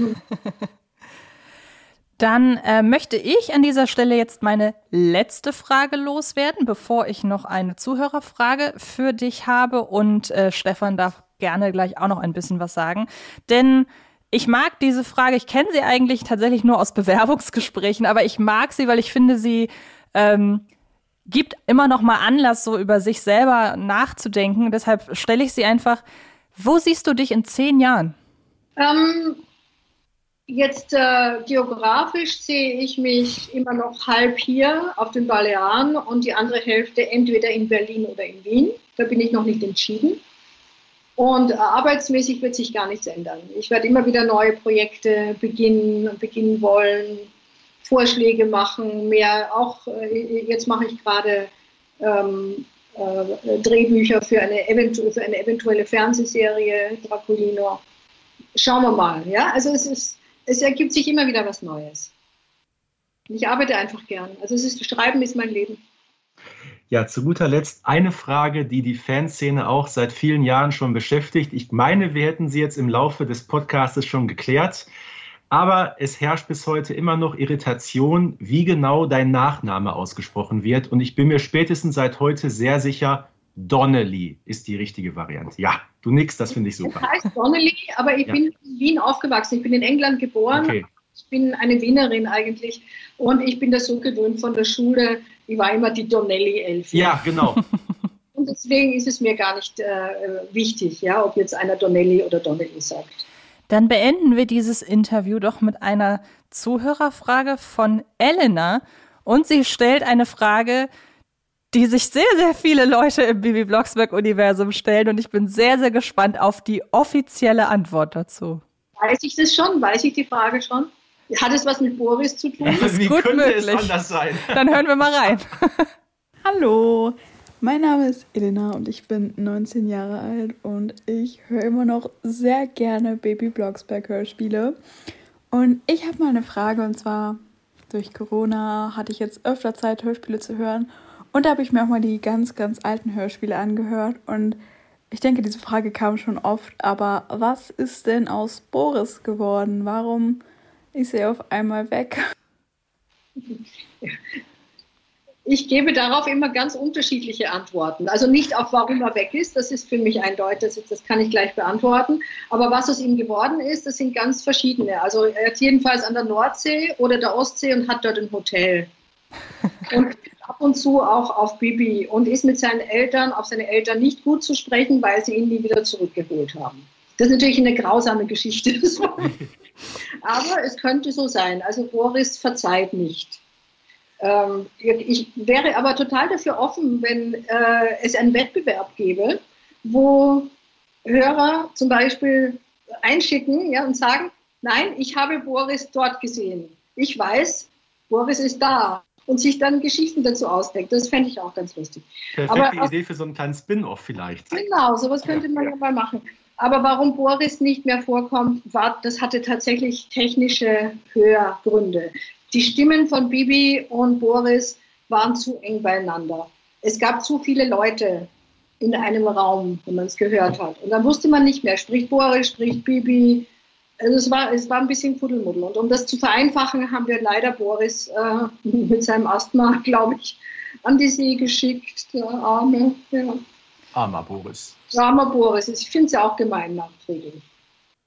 Dann äh, möchte ich an dieser Stelle jetzt meine letzte Frage loswerden, bevor ich noch eine Zuhörerfrage für dich habe. Und äh, Stefan darf gerne gleich auch noch ein bisschen was sagen. Denn ich mag diese Frage, ich kenne sie eigentlich tatsächlich nur aus Bewerbungsgesprächen, aber ich mag sie, weil ich finde, sie ähm, gibt immer noch mal Anlass, so über sich selber nachzudenken. Deshalb stelle ich sie einfach wo siehst du dich in zehn Jahren? Ähm, jetzt äh, geografisch sehe ich mich immer noch halb hier auf den Balearen und die andere Hälfte entweder in Berlin oder in Wien. Da bin ich noch nicht entschieden. Und äh, arbeitsmäßig wird sich gar nichts ändern. Ich werde immer wieder neue Projekte beginnen, beginnen wollen, Vorschläge machen, mehr auch, äh, jetzt mache ich gerade ähm, äh, Drehbücher für eine, eventu für eine eventuelle Fernsehserie, Draculino. Schauen wir mal. Ja? Also es, ist, es ergibt sich immer wieder was Neues. Ich arbeite einfach gern. Also es ist, Schreiben ist mein Leben. Ja, zu guter Letzt eine Frage, die die Fanszene auch seit vielen Jahren schon beschäftigt. Ich meine, wir hätten sie jetzt im Laufe des Podcasts schon geklärt. Aber es herrscht bis heute immer noch Irritation, wie genau dein Nachname ausgesprochen wird. Und ich bin mir spätestens seit heute sehr sicher, Donnelly ist die richtige Variante. Ja, du nix, das finde ich super. Das heißt Donnelly, aber ich ja. bin in Wien aufgewachsen. Ich bin in England geboren. Okay. Ich bin eine Wienerin eigentlich. Und ich bin das so gewöhnt von der Schule. Ich war immer die Donnelly-Elf. Ja, genau. Und deswegen ist es mir gar nicht äh, wichtig, ja, ob jetzt einer Donnelly oder Donnelly sagt. Dann beenden wir dieses Interview doch mit einer Zuhörerfrage von Elena. Und sie stellt eine Frage, die sich sehr, sehr viele Leute im Bibi Blocksberg-Universum stellen. Und ich bin sehr, sehr gespannt auf die offizielle Antwort dazu. Weiß ich das schon? Weiß ich die Frage schon? Hat es was mit Boris zu tun? Das ist Wie gut könnte möglich. es anders sein? Dann hören wir mal rein. Hallo, mein Name ist Elena und ich bin 19 Jahre alt und ich höre immer noch sehr gerne Baby Blocksberg Hörspiele. Und ich habe mal eine Frage und zwar durch Corona hatte ich jetzt öfter Zeit, Hörspiele zu hören. Und da habe ich mir auch mal die ganz, ganz alten Hörspiele angehört. Und ich denke, diese Frage kam schon oft, aber was ist denn aus Boris geworden? Warum ist er auf einmal weg? Ich gebe darauf immer ganz unterschiedliche Antworten. Also nicht auf, warum er weg ist, das ist für mich eindeutig, das, kann ich gleich beantworten. Aber was aus ihm geworden ist, das sind ganz verschiedene. Also er ist jedenfalls an der Nordsee oder der Ostsee und hat dort ein Hotel. Und ab und zu auch auf Bibi und ist mit seinen Eltern, auf seine Eltern nicht gut zu sprechen, weil sie ihn nie wieder zurückgeholt haben. Das ist natürlich eine grausame Geschichte. Aber es könnte so sein. Also Boris verzeiht nicht. Ähm, ich wäre aber total dafür offen, wenn äh, es einen Wettbewerb gäbe, wo Hörer zum Beispiel einschicken ja, und sagen, nein, ich habe Boris dort gesehen. Ich weiß, Boris ist da. und sich dann Geschichten dazu ausdenkt. Das fände ich auch ganz lustig. Perfekte Aber, Idee für so einen kleinen Spin-off vielleicht. Genau, sowas könnte man ja mal machen. Aber warum Boris nicht mehr vorkommt, war, das hatte tatsächlich technische Hörgründe. Die Stimmen von Bibi und Boris waren zu eng beieinander. Es gab zu viele Leute in einem Raum, wenn man es gehört hat. Und dann wusste man nicht mehr, spricht Boris, spricht Bibi. Also es war, es war ein bisschen Kuddelmuddel. Und um das zu vereinfachen, haben wir leider Boris äh, mit seinem Asthma, glaube ich, an die See geschickt. Der Arme. Ja. Armer Boris. Armer Boris. Ich finde es ja auch gemein nachträglich.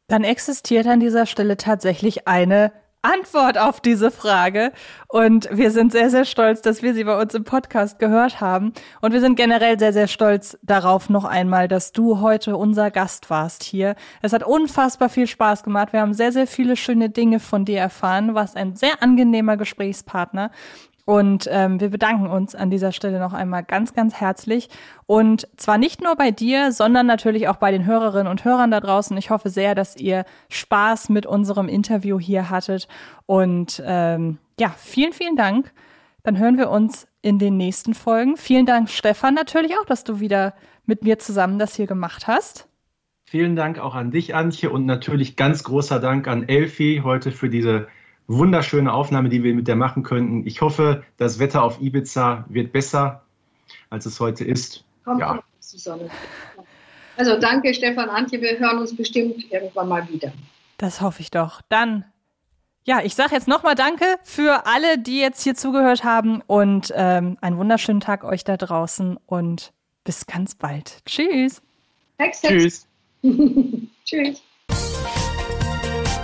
Dann existiert an dieser Stelle tatsächlich eine Antwort auf diese Frage. Und wir sind sehr, sehr stolz, dass wir sie bei uns im Podcast gehört haben. Und wir sind generell sehr, sehr stolz darauf noch einmal, dass du heute unser Gast warst hier. Es hat unfassbar viel Spaß gemacht. Wir haben sehr, sehr viele schöne Dinge von dir erfahren. Du warst ein sehr angenehmer Gesprächspartner. Und ähm, wir bedanken uns an dieser Stelle noch einmal ganz, ganz herzlich. Und zwar nicht nur bei dir, sondern natürlich auch bei den Hörerinnen und Hörern da draußen. Ich hoffe sehr, dass ihr Spaß mit unserem Interview hier hattet. Und ähm, ja, vielen, vielen Dank. Dann hören wir uns in den nächsten Folgen. Vielen Dank, Stefan, natürlich auch, dass du wieder mit mir zusammen das hier gemacht hast. Vielen Dank auch an dich, Antje, und natürlich ganz großer Dank an Elfi heute für diese wunderschöne Aufnahme, die wir mit der machen könnten. Ich hoffe, das Wetter auf Ibiza wird besser, als es heute ist. Kommt ja. die Sonne. Also danke, Stefan Antje. Wir hören uns bestimmt irgendwann mal wieder. Das hoffe ich doch. Dann, ja, ich sage jetzt nochmal Danke für alle, die jetzt hier zugehört haben und ähm, einen wunderschönen Tag euch da draußen und bis ganz bald. Tschüss. Hex, Hex. Tschüss. Tschüss.